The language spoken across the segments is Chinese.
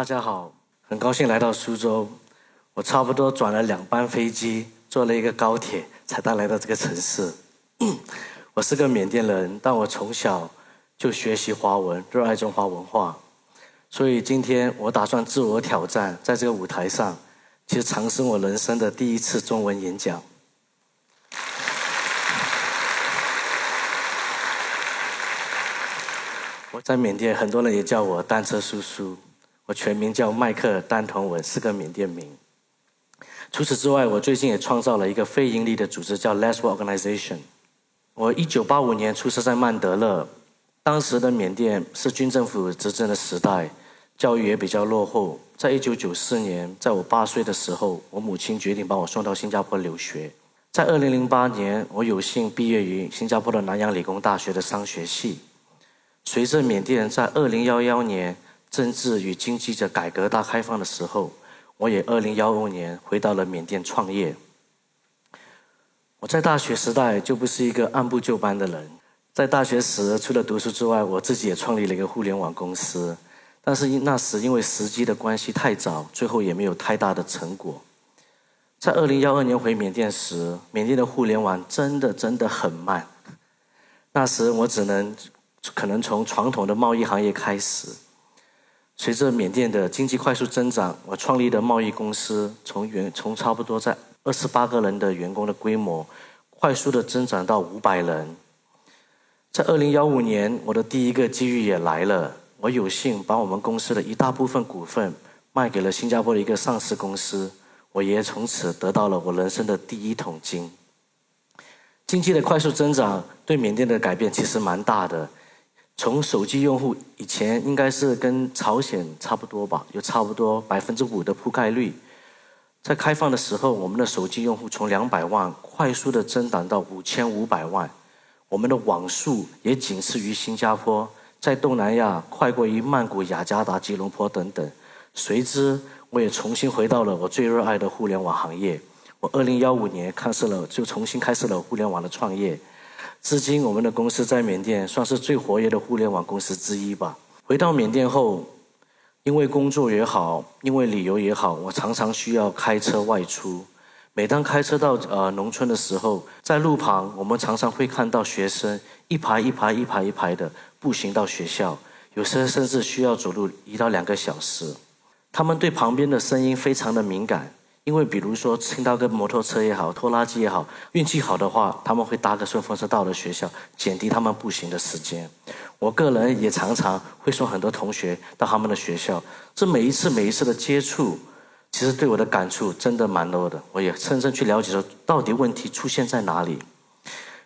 大家好，很高兴来到苏州。我差不多转了两班飞机，坐了一个高铁，才到来到这个城市。我是个缅甸人，但我从小就学习华文，热爱中华文化。所以今天我打算自我挑战，在这个舞台上，其实尝试我人生的第一次中文演讲。我在缅甸，很多人也叫我单车叔叔。我全名叫麦克丹同文，是个缅甸名。除此之外，我最近也创造了一个非盈利的组织，叫 Less Organization。我一九八五年出生在曼德勒，当时的缅甸是军政府执政的时代，教育也比较落后。在一九九四年，在我八岁的时候，我母亲决定把我送到新加坡留学。在二零零八年，我有幸毕业于新加坡的南洋理工大学的商学系。随着缅甸在二零幺幺年政治与经济的改革大开放的时候，我也二零幺五年回到了缅甸创业。我在大学时代就不是一个按部就班的人，在大学时除了读书之外，我自己也创立了一个互联网公司，但是因那时因为时机的关系太早，最后也没有太大的成果。在二零幺二年回缅甸时，缅甸的互联网真的真的很慢，那时我只能。可能从传统的贸易行业开始，随着缅甸的经济快速增长，我创立的贸易公司从员从差不多在二十八个人的员工的规模，快速的增长到五百人。在二零幺五年，我的第一个机遇也来了，我有幸把我们公司的一大部分股份卖给了新加坡的一个上市公司，我也从此得到了我人生的第一桶金。经济的快速增长对缅甸的改变其实蛮大的。从手机用户以前应该是跟朝鲜差不多吧，有差不多百分之五的覆盖率。在开放的时候，我们的手机用户从两百万快速的增长到五千五百万，我们的网速也仅次于新加坡，在东南亚快过于曼谷、雅加达、吉隆坡等等。随之，我也重新回到了我最热爱的互联网行业。我二零幺五年开始了，就重新开始了互联网的创业。至今，我们的公司在缅甸算是最活跃的互联网公司之一吧。回到缅甸后，因为工作也好，因为旅游也好，我常常需要开车外出。每当开车到呃农村的时候，在路旁，我们常常会看到学生一排一排、一排一排的步行到学校，有时甚至需要走路一到两个小时。他们对旁边的声音非常的敏感。因为比如说听到个摩托车也好，拖拉机也好，运气好的话，他们会搭个顺风车到了学校，减低他们步行的时间。我个人也常常会送很多同学到他们的学校，这每一次每一次的接触，其实对我的感触真的蛮多的。我也深深去了解说，到底问题出现在哪里。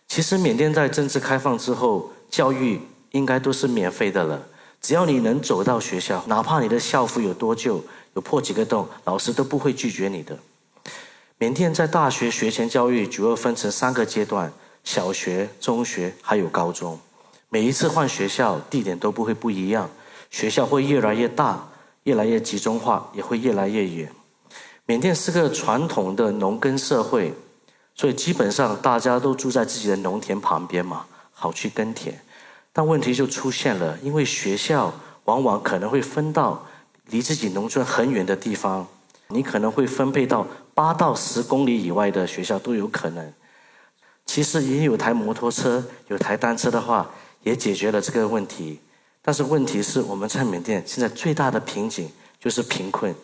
其实缅甸在政治开放之后，教育应该都是免费的了。只要你能走到学校，哪怕你的校服有多旧。有破几个洞，老师都不会拒绝你的。缅甸在大学学前教育主要分成三个阶段：小学、中学还有高中。每一次换学校，地点都不会不一样，学校会越来越大，越来越集中化，也会越来越远。缅甸是个传统的农耕社会，所以基本上大家都住在自己的农田旁边嘛，好去耕田。但问题就出现了，因为学校往往可能会分到。离自己农村很远的地方，你可能会分配到八到十公里以外的学校都有可能。其实，也有台摩托车、有台单车的话，也解决了这个问题。但是，问题是我们在缅甸现在最大的瓶颈就是贫困。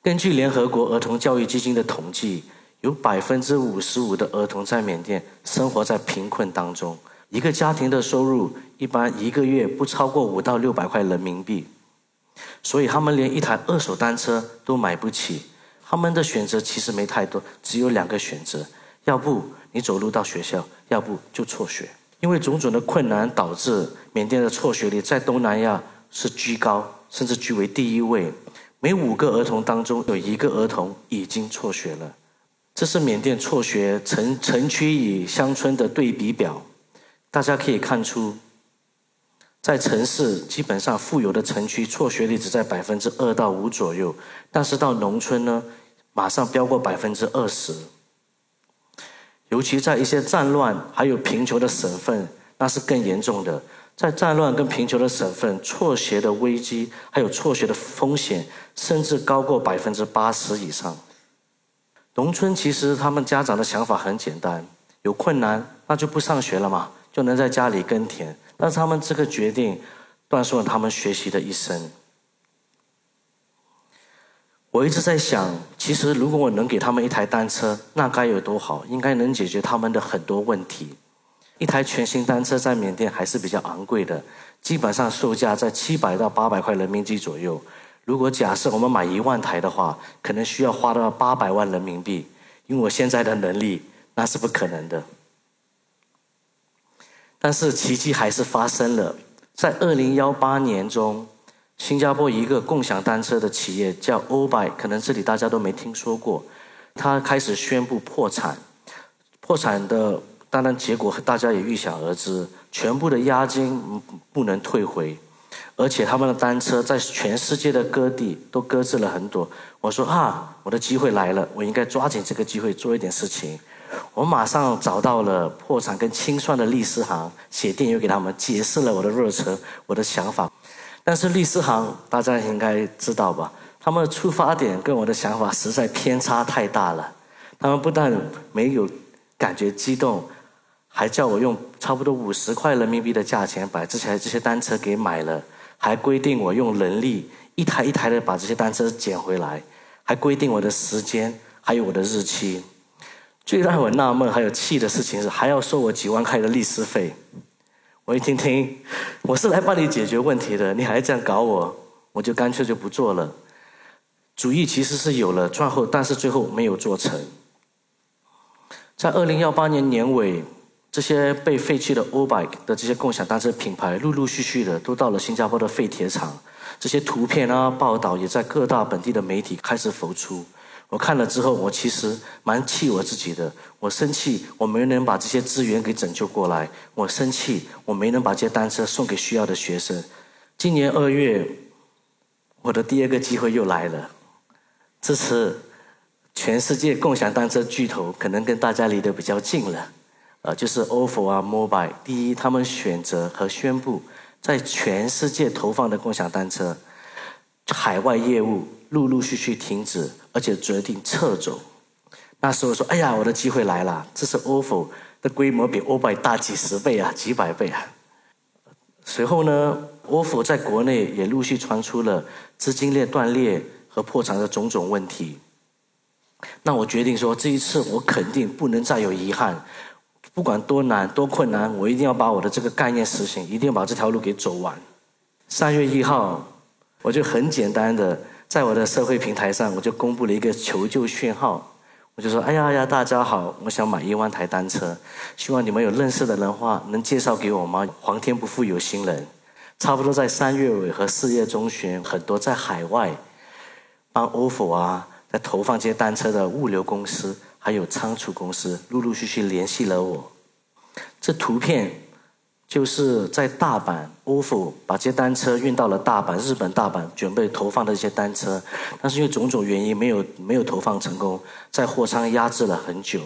根据联合国儿童教育基金的统计，有百分之五十五的儿童在缅甸生活在贫困当中。一个家庭的收入一般一个月不超过五到六百块人民币。所以他们连一台二手单车都买不起，他们的选择其实没太多，只有两个选择：要不你走路到学校，要不就辍学。因为种种的困难，导致缅甸的辍学率在东南亚是居高，甚至居为第一位。每五个儿童当中有一个儿童已经辍学了。这是缅甸辍学城城区与乡村的对比表，大家可以看出。在城市，基本上富有的城区辍学率只在百分之二到五左右，但是到农村呢，马上飙过百分之二十。尤其在一些战乱还有贫穷的省份，那是更严重的。在战乱跟贫穷的省份，辍学的危机还有辍学的风险，甚至高过百分之八十以上。农村其实他们家长的想法很简单，有困难那就不上学了嘛，就能在家里耕田。但他们这个决定，断送了他们学习的一生。我一直在想，其实如果我能给他们一台单车，那该有多好，应该能解决他们的很多问题。一台全新单车在缅甸还是比较昂贵的，基本上售价在七百到八百块人民币左右。如果假设我们买一万台的话，可能需要花到八百万人民币。因为我现在的能力，那是不可能的。但是奇迹还是发生了，在二零幺八年中，新加坡一个共享单车的企业叫 Obi，可能这里大家都没听说过，他开始宣布破产。破产的当然结果大家也预想而知，全部的押金不能退回。而且他们的单车在全世界的各地都搁置了很多。我说啊，我的机会来了，我应该抓紧这个机会做一点事情。我马上找到了破产跟清算的律师行，写电邮给他们，解释了我的热忱、我的想法。但是律师行大家应该知道吧？他们的出发点跟我的想法实在偏差太大了。他们不但没有感觉激动，还叫我用差不多五十块人民币的价钱把这些这些单车给买了。还规定我用人力一台一台的把这些单车捡回来，还规定我的时间，还有我的日期。最让我纳闷还有气的事情是，还要收我几万块的律师费。我一听听，我是来帮你解决问题的，你还这样搞我，我就干脆就不做了。主意其实是有了赚后，但是最后没有做成。在二零幺八年年尾。这些被废弃的 OBIK 的这些共享单车品牌，陆陆续续的都到了新加坡的废铁厂。这些图片啊，报道也在各大本地的媒体开始浮出。我看了之后，我其实蛮气我自己的。我生气，我没能把这些资源给拯救过来。我生气，我没能把这些单车送给需要的学生。今年二月，我的第二个机会又来了。这次，全世界共享单车巨头可能跟大家离得比较近了。呃，就是 ofo 啊，mobile。第一，他们选择和宣布在全世界投放的共享单车海外业务陆陆续续停止，而且决定撤走。那时候说，哎呀，我的机会来了！这是 ofo 的规模比 OBI 大几十倍啊，几百倍啊。随后呢，ofo 在国内也陆续传出了资金链断裂和破产的种种问题。那我决定说，这一次我肯定不能再有遗憾。不管多难多困难，我一定要把我的这个概念实行，一定要把这条路给走完。三月一号，我就很简单的在我的社会平台上，我就公布了一个求救讯号。我就说：“哎呀呀，大家好，我想买一万台单车，希望你们有认识的人话能介绍给我吗？皇天不负有心人。”差不多在三月尾和四月中旬，很多在海外帮 ofo 啊，在投放这些单车的物流公司。还有仓储公司陆陆续续联系了我。这图片就是在大阪，ofo 把这些单车运到了大阪，日本大阪准备投放的一些单车，但是因为种种原因没有没有投放成功，在货仓压制了很久。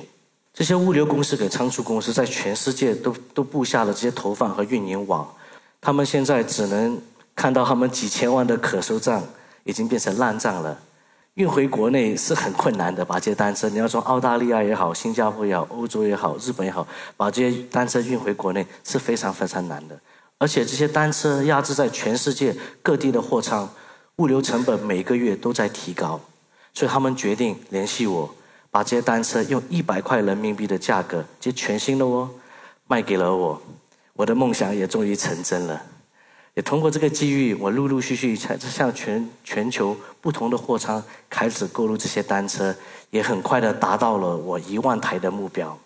这些物流公司给仓储公司在全世界都都布下了这些投放和运营网，他们现在只能看到他们几千万的可收账已经变成烂账了。运回国内是很困难的，把这些单车，你要从澳大利亚也好、新加坡也好、欧洲也好、日本也好，把这些单车运回国内是非常非常难的。而且这些单车压制在全世界各地的货仓，物流成本每个月都在提高，所以他们决定联系我，把这些单车用一百块人民币的价格，这全新的哦，卖给了我，我的梦想也终于成真了。也通过这个机遇，我陆陆续续才向全全球不同的货仓开始购入这些单车，也很快的达到了我一万台的目标。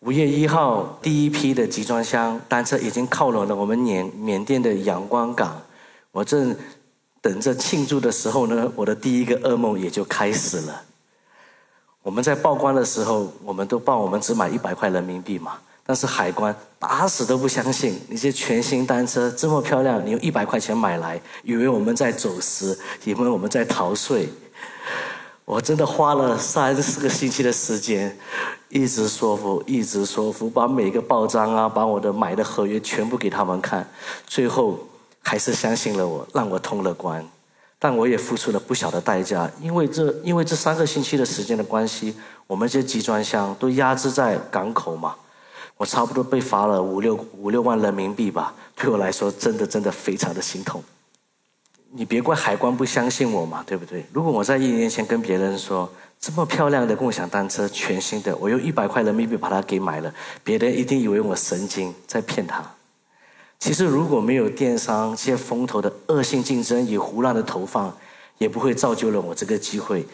五月一号，第一批的集装箱单车已经靠拢了我们缅缅甸的阳光港，我正等着庆祝的时候呢，我的第一个噩梦也就开始了。我们在报关的时候，我们都报我们只买一百块人民币嘛。但是海关打死都不相信，你这全新单车这么漂亮，你用一百块钱买来，以为我们在走私，以为我们在逃税。我真的花了三四个星期的时间，一直说服，一直说服，把每个报章啊，把我的买的合约全部给他们看，最后还是相信了我，让我通了关。但我也付出了不小的代价，因为这因为这三个星期的时间的关系，我们这集装箱都压制在港口嘛，我差不多被罚了五六五六万人民币吧，对我来说真的真的非常的心痛。你别怪海关不相信我嘛，对不对？如果我在一年前跟别人说这么漂亮的共享单车全新的，我用一百块人民币把它给买了，别人一定以为我神经在骗他。其实如果没有电商这些风投的恶性竞争与胡乱的投放，也不会造就了我这个机会。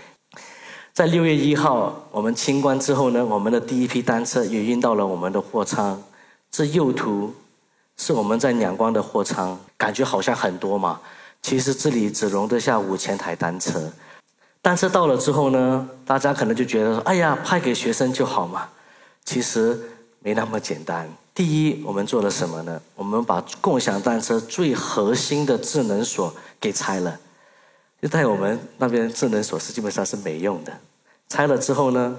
在六月一号我们清关之后呢，我们的第一批单车也运到了我们的货仓。这右图是我们在两光的货仓，感觉好像很多嘛。其实这里只容得下五千台单车，单车到了之后呢，大家可能就觉得说：“哎呀，派给学生就好嘛。”其实没那么简单。第一，我们做了什么呢？我们把共享单车最核心的智能锁给拆了。就在我们那边，智能锁是基本上是没用的。拆了之后呢，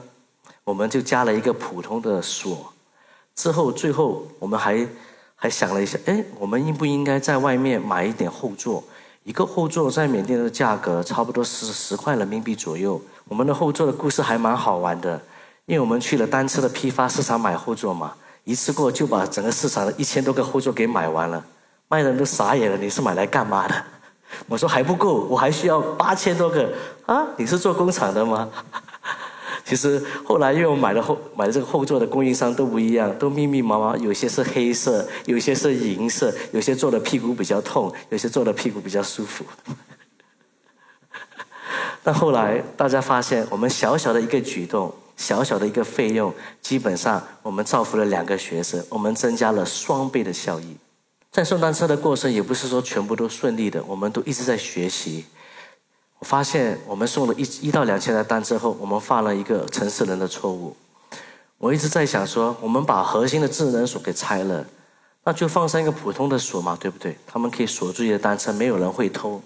我们就加了一个普通的锁。之后，最后我们还还想了一下，哎，我们应不应该在外面买一点后座？一个后座在缅甸的价格差不多是十块人民币左右。我们的后座的故事还蛮好玩的，因为我们去了单车的批发市场买后座嘛，一次过就把整个市场的一千多个后座给买完了，卖人都傻眼了。你是买来干嘛的？我说还不够，我还需要八千多个啊！你是做工厂的吗？其实后来因为我买的后买的这个后座的供应商都不一样，都密密麻麻，有些是黑色，有些是银色，有些坐的屁股比较痛，有些坐的屁股比较舒服。但后来大家发现，我们小小的一个举动，小小的一个费用，基本上我们造福了两个学生，我们增加了双倍的效益。在送单车的过程也不是说全部都顺利的，我们都一直在学习。我发现我们送了一一到两千台单之后，我们犯了一个城市人的错误。我一直在想说，我们把核心的智能锁给拆了，那就放上一个普通的锁嘛，对不对？他们可以锁住你的单车，没有人会偷。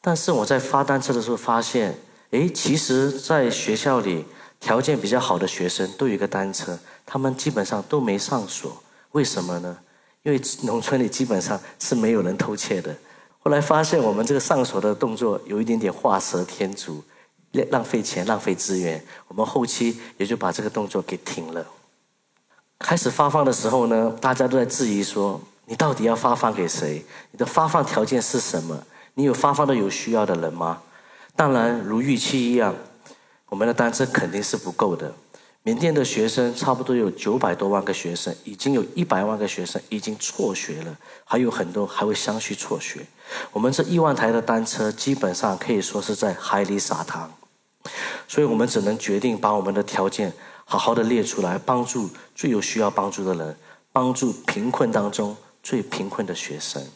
但是我在发单车的时候发现，诶，其实，在学校里条件比较好的学生都有一个单车，他们基本上都没上锁。为什么呢？因为农村里基本上是没有人偷窃的。后来发现，我们这个上锁的动作有一点点画蛇添足，浪浪费钱、浪费资源。我们后期也就把这个动作给停了。开始发放的时候呢，大家都在质疑说：“你到底要发放给谁？你的发放条件是什么？你有发放到有需要的人吗？”当然，如预期一样，我们的单车肯定是不够的。缅甸的学生差不多有九百多万个学生，已经有一百万个学生已经辍学了，还有很多还会相续辍学。我们这一万台的单车基本上可以说是在海里撒糖，所以我们只能决定把我们的条件好好的列出来，帮助最有需要帮助的人，帮助贫困当中最贫困的学生。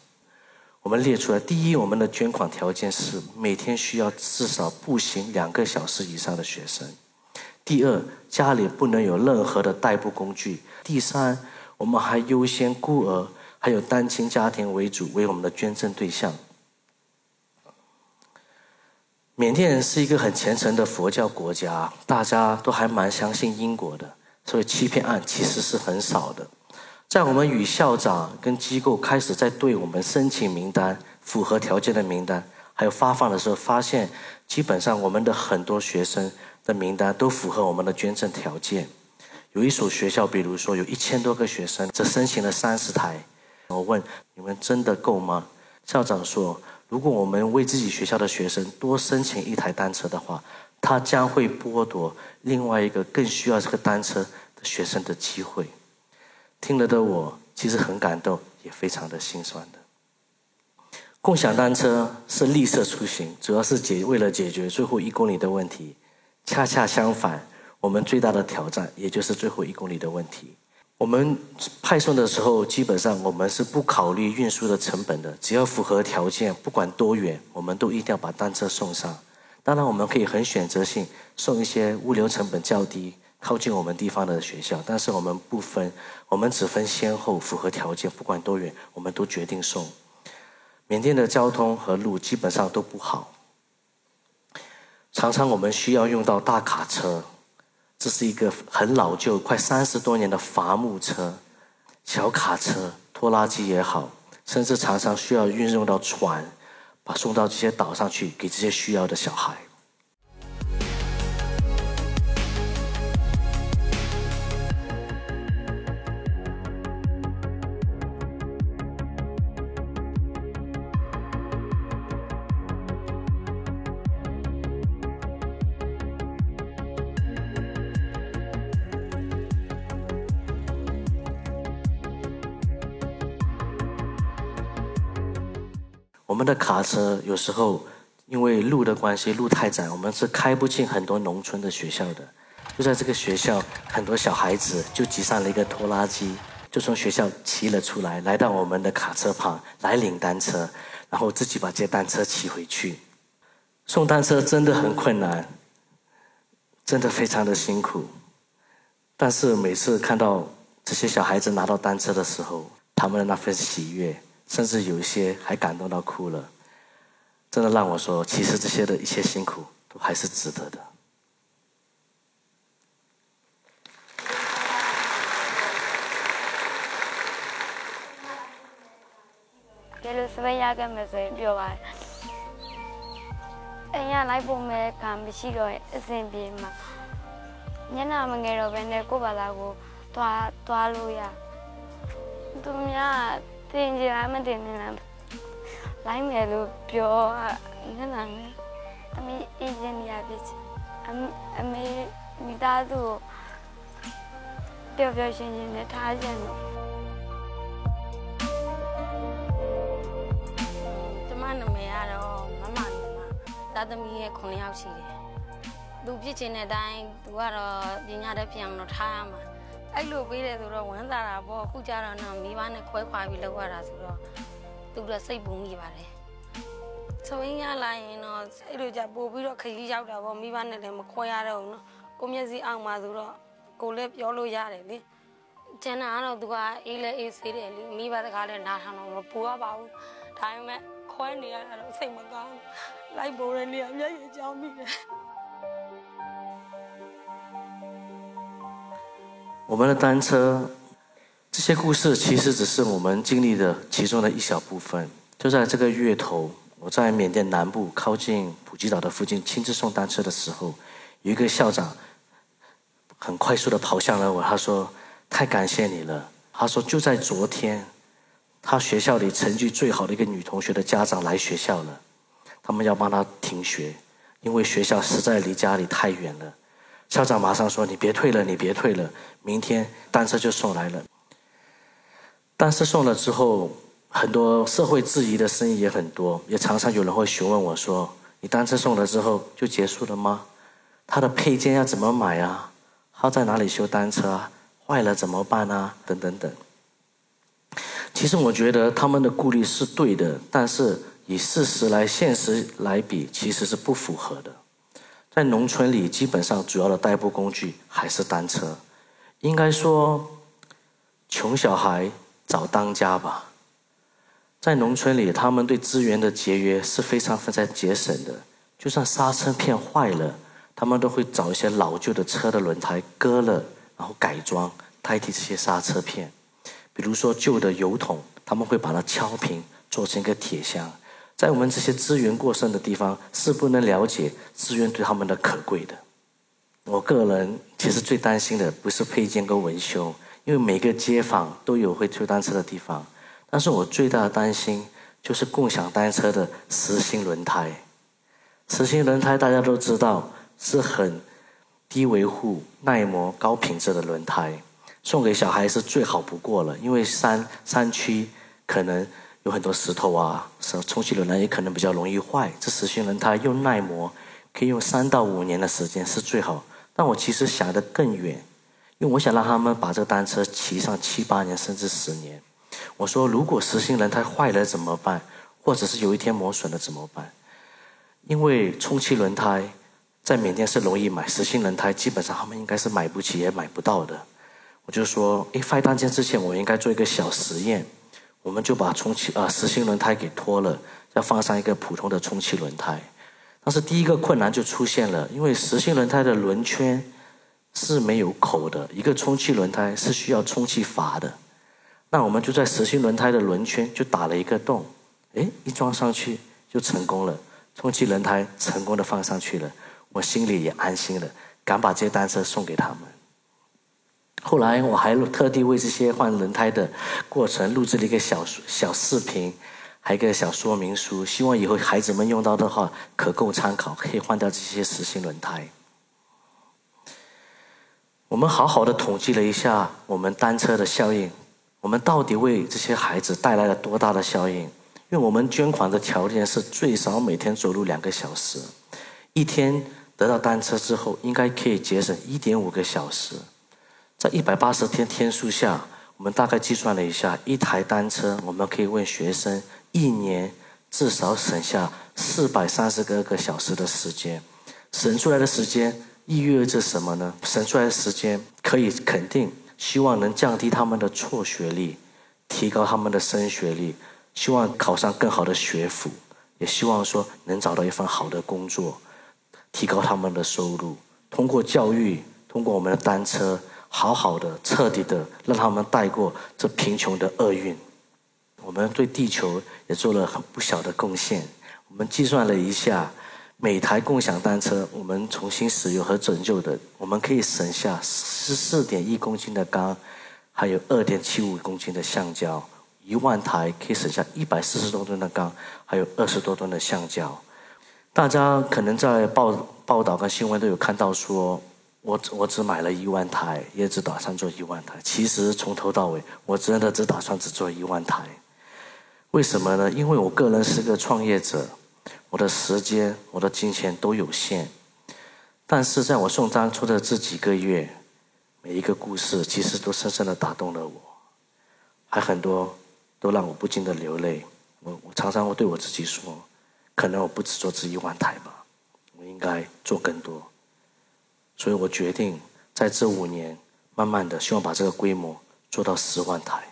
我们列出来，第一，我们的捐款条件是每天需要至少步行两个小时以上的学生。第二，家里不能有任何的代步工具。第三，我们还优先孤儿还有单亲家庭为主为我们的捐赠对象。缅甸人是一个很虔诚的佛教国家，大家都还蛮相信因果的，所以欺骗案其实是很少的。在我们与校长跟机构开始在对我们申请名单、符合条件的名单还有发放的时候，发现基本上我们的很多学生。的名单都符合我们的捐赠条件。有一所学校，比如说有一千多个学生，只申请了三十台。我问你们真的够吗？校长说，如果我们为自己学校的学生多申请一台单车的话，他将会剥夺另外一个更需要这个单车的学生的机会。听了的我其实很感动，也非常的心酸的。共享单车是绿色出行，主要是解为了解决最后一公里的问题。恰恰相反，我们最大的挑战也就是最后一公里的问题。我们派送的时候，基本上我们是不考虑运输的成本的，只要符合条件，不管多远，我们都一定要把单车送上。当然，我们可以很选择性送一些物流成本较低、靠近我们地方的学校，但是我们不分，我们只分先后，符合条件，不管多远，我们都决定送。缅甸的交通和路基本上都不好。常常我们需要用到大卡车，这是一个很老旧、快三十多年的伐木车、小卡车、拖拉机也好，甚至常常需要运用到船，把送到这些岛上去给这些需要的小孩。的卡车有时候因为路的关系，路太窄，我们是开不进很多农村的学校的。就在这个学校，很多小孩子就挤上了一个拖拉机，就从学校骑了出来，来到我们的卡车旁来领单车，然后自己把这单车骑回去。送单车真的很困难，真的非常的辛苦。但是每次看到这些小孩子拿到单车的时候，他们的那份喜悦。甚至有一些还感动到哭了，真的让我说，其实这些的一切辛苦都还是值得的。给了十万压根没说表白，哎呀，来不没看不起了，一身病嘛。你那么爱了，本来过 တင်ကြလားမတင်နေလားလိုက်မယ်လို့ပြောငန်းလာမယ်အမေအေဂျင်နီယာဖြစ်ချင်အမေအမေမိသားစုကိုပျော်ပျော်ရွှင်ရွှင်နဲ့ထားချင်တယ်ကျမနာမည်ကတော့မမနာမသားသမီးရဲ့9ယောက်ရှိတယ်သူဖြစ်ချင်တဲ့အတိုင်းသူကတော့ပညာတတ်ဖြစ်အောင်တော့ထားရမှာ အဲ့လိုပေးတယ်ဆိုတော့ဝမ်းသာတာပေါ့အခုကျတော့တော့မိဘနဲ့ခွဲခွာပြီးလောက်ရတာဆိုတော့သူတို့စိတ်ပူမိပါတယ်ဆိုရင်ရလာရင်တော့အဲ့လိုကြပို့ပြီးတော့ခရီးရောက်တာပေါ့မိဘနဲ့လည်းမခွဲရတော့ဘူးနော်ကိုမျက်စိအောင်ပါဆိုတော့ကိုလည်းပြောလို့ရတယ်လေကျန်တာကတော့သူကအေးလဲအေးဆေးတယ်လေမိဘတကားလည်းနားထောင်တော့မပူရပါဘူးဒါပေမဲ့ခွဲနေရတာတော့စိတ်မကောင်းလိုက်ပိုးတဲ့နေရာမျက်ရည်ကြောင်းမိတယ် 我们的单车，这些故事其实只是我们经历的其中的一小部分。就在这个月头，我在缅甸南部靠近普吉岛的附近亲自送单车的时候，有一个校长很快速的跑向了我，他说：“太感谢你了。”他说：“就在昨天，他学校里成绩最好的一个女同学的家长来学校了，他们要帮他停学，因为学校实在离家里太远了。”校长马上说：“你别退了，你别退了，明天单车就送来了。”单车送了之后，很多社会质疑的声音也很多，也常常有人会询问我说：“你单车送了之后就结束了吗？它的配件要怎么买啊？他在哪里修单车啊？坏了怎么办啊？等等等。”其实我觉得他们的顾虑是对的，但是以事实来、现实来比，其实是不符合的。在农村里，基本上主要的代步工具还是单车。应该说，穷小孩找当家吧。在农村里，他们对资源的节约是非常非常节省的。就算刹车片坏了，他们都会找一些老旧的车的轮胎割了，然后改装代替这些刹车片。比如说旧的油桶，他们会把它敲平，做成一个铁箱。在我们这些资源过剩的地方，是不能了解资源对他们的可贵的。我个人其实最担心的不是配件跟维修，因为每个街坊都有会修单车的地方。但是我最大的担心就是共享单车的实心轮胎。实心轮胎大家都知道是很低维护、耐磨、高品质的轮胎，送给小孩是最好不过了。因为山山区可能。有很多石头啊，是充气轮胎也可能比较容易坏。这实心轮胎又耐磨，可以用三到五年的时间是最好。但我其实想得更远，因为我想让他们把这个单车骑上七八年甚至十年。我说，如果实心轮胎坏了怎么办？或者是有一天磨损了怎么办？因为充气轮胎在缅甸是容易买，实心轮胎基本上他们应该是买不起也买不到的。我就说，诶，发单件之前我应该做一个小实验。我们就把充气啊实心轮胎给脱了，再放上一个普通的充气轮胎，但是第一个困难就出现了，因为实心轮胎的轮圈是没有口的，一个充气轮胎是需要充气阀的。那我们就在实心轮胎的轮圈就打了一个洞，哎，一装上去就成功了，充气轮胎成功的放上去了，我心里也安心了，敢把这些单车送给他们。后来我还特地为这些换轮胎的过程录制了一个小小视频。还有一个小说明书，希望以后孩子们用到的话可供参考，可以换掉这些实心轮胎。我们好好的统计了一下我们单车的效应，我们到底为这些孩子带来了多大的效应？因为我们捐款的条件是最少每天走路两个小时，一天得到单车之后，应该可以节省一点五个小时，在一百八十天天数下，我们大概计算了一下，一台单车我们可以为学生。一年至少省下四百三十个个小时的时间，省出来的时间意味着什么呢？省出来的时间可以肯定，希望能降低他们的辍学率，提高他们的升学率，希望考上更好的学府，也希望说能找到一份好的工作，提高他们的收入。通过教育，通过我们的单车，好好的、彻底的让他们带过这贫穷的厄运。我们对地球也做了很不小的贡献。我们计算了一下，每台共享单车我们重新使用和拯救的，我们可以省下十四点一公斤的钢，还有二点七五公斤的橡胶。一万台可以省下一百四十多吨的钢，还有二十多吨的橡胶。大家可能在报报道跟新闻都有看到，说我我只买了一万台，也只打算做一万台。其实从头到尾，我真的只打算只做一万台。为什么呢？因为我个人是个创业者，我的时间、我的金钱都有限。但是在我送单车的这几个月，每一个故事其实都深深的打动了我，还很多都让我不禁的流泪。我我常常会对我自己说，可能我不只做这一万台吧，我应该做更多。所以我决定在这五年，慢慢的希望把这个规模做到十万台。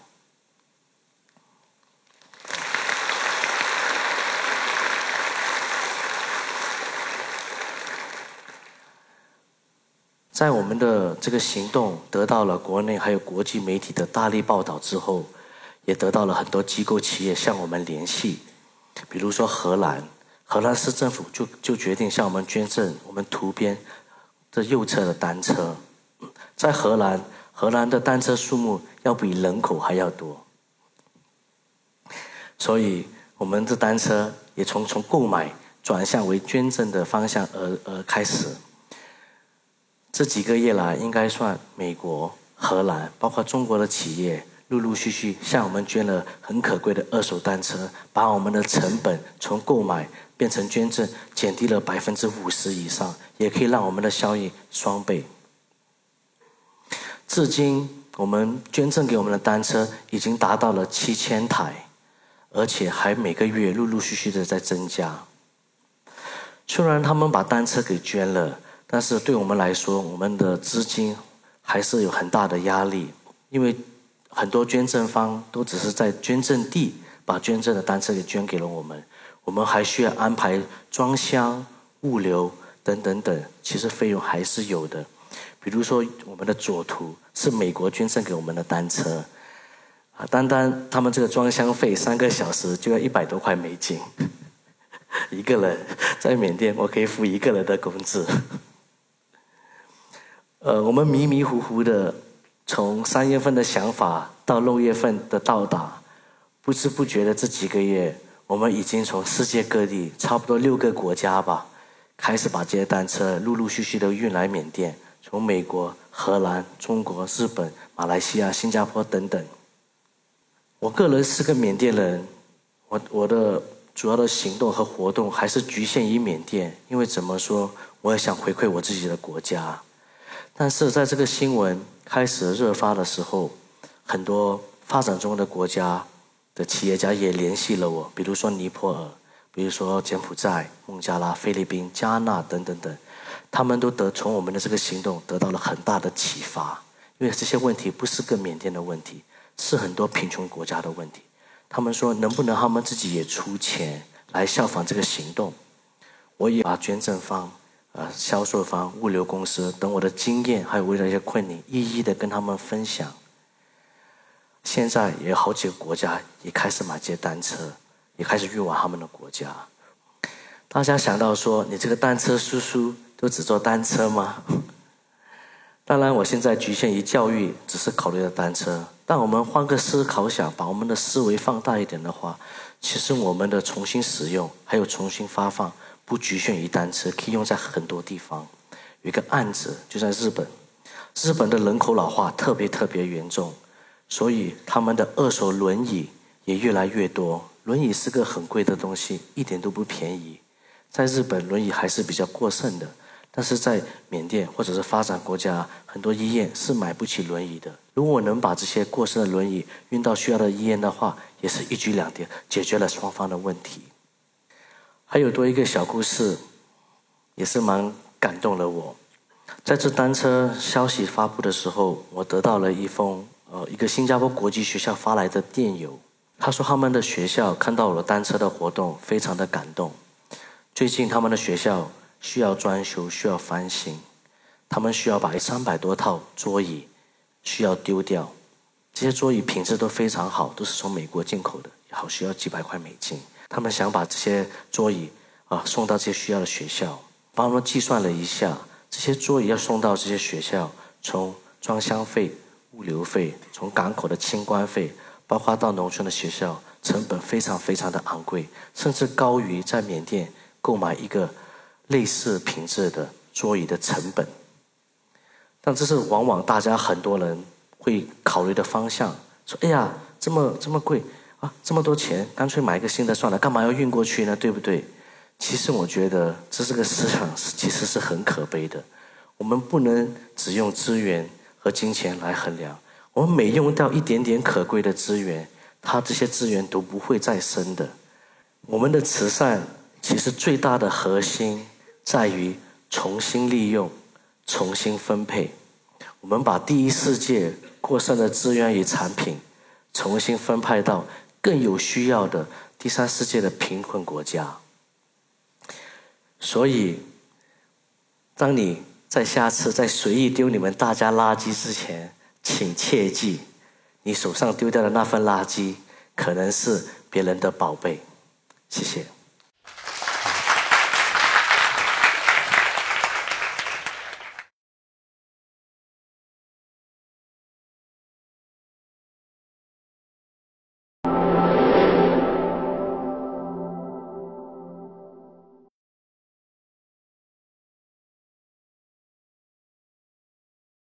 在我们的这个行动得到了国内还有国际媒体的大力报道之后，也得到了很多机构企业向我们联系，比如说荷兰，荷兰市政府就就决定向我们捐赠我们图编这右侧的单车，在荷兰，荷兰的单车数目要比人口还要多，所以我们的单车也从从购买转向为捐赠的方向而而开始。这几个月来，应该算美国、荷兰，包括中国的企业，陆陆续续向我们捐了很可贵的二手单车，把我们的成本从购买变成捐赠，减低了百分之五十以上，也可以让我们的效益双倍。至今，我们捐赠给我们的单车已经达到了七千台，而且还每个月陆陆续续的在增加。虽然他们把单车给捐了。但是对我们来说，我们的资金还是有很大的压力，因为很多捐赠方都只是在捐赠地把捐赠的单车给捐给了我们，我们还需要安排装箱、物流等等等，其实费用还是有的。比如说，我们的左图是美国捐赠给我们的单车，啊，单单他们这个装箱费三个小时就要一百多块美金，一个人在缅甸我可以付一个人的工资。呃，我们迷迷糊糊的从三月份的想法到六月份的到达，不知不觉的这几个月，我们已经从世界各地差不多六个国家吧，开始把这些单车陆陆续续的运来缅甸，从美国、荷兰、中国、日本、马来西亚、新加坡等等。我个人是个缅甸人，我我的主要的行动和活动还是局限于缅甸，因为怎么说，我也想回馈我自己的国家。但是在这个新闻开始热发的时候，很多发展中的国家的企业家也联系了我，比如说尼泊尔，比如说柬埔寨、孟加拉、菲律宾、加纳等等等，他们都得从我们的这个行动得到了很大的启发，因为这些问题不是个缅甸的问题，是很多贫穷国家的问题。他们说能不能他们自己也出钱来效仿这个行动？我也把捐赠方、呃销售方、物流公司等我的经验，还有遇到一些困难，一一的跟他们分享。现在也有好几个国家也开始买这些单车，也开始运往他们的国家。大家想到说，你这个单车叔叔都只坐单车吗？当然，我现在局限于教育，只是考虑到单车。但我们换个思考想，把我们的思维放大一点的话，其实我们的重新使用还有重新发放，不局限于单车，可以用在很多地方。有一个案子就在日本，日本的人口老化特别特别严重，所以他们的二手轮椅也越来越多。轮椅是个很贵的东西，一点都不便宜。在日本，轮椅还是比较过剩的。但是在缅甸或者是发展国家，很多医院是买不起轮椅的。如果能把这些过剩的轮椅运到需要的医院的话，也是一举两得，解决了双方的问题。还有多一个小故事，也是蛮感动了我。在这单车消息发布的时候，我得到了一封呃一个新加坡国际学校发来的电邮，他说他们的学校看到了单车的活动，非常的感动。最近他们的学校。需要装修，需要翻新，他们需要把三百多套桌椅需要丢掉。这些桌椅品质都非常好，都是从美国进口的，好需要几百块美金。他们想把这些桌椅啊送到这些需要的学校，帮他们计算了一下，这些桌椅要送到这些学校，从装箱费、物流费，从港口的清关费，包括到农村的学校，成本非常非常的昂贵，甚至高于在缅甸购买一个。类似品质的桌椅的成本，但这是往往大家很多人会考虑的方向。说：“哎呀，这么这么贵啊，这么多钱，干脆买一个新的算了，干嘛要运过去呢？对不对？”其实我觉得这是个思想，其实是很可悲的。我们不能只用资源和金钱来衡量。我们每用掉一点点可贵的资源，它这些资源都不会再生的。我们的慈善其实最大的核心。在于重新利用、重新分配。我们把第一世界过剩的资源与产品，重新分配到更有需要的第三世界的贫困国家。所以，当你在下次在随意丢你们大家垃圾之前，请切记，你手上丢掉的那份垃圾，可能是别人的宝贝。谢谢。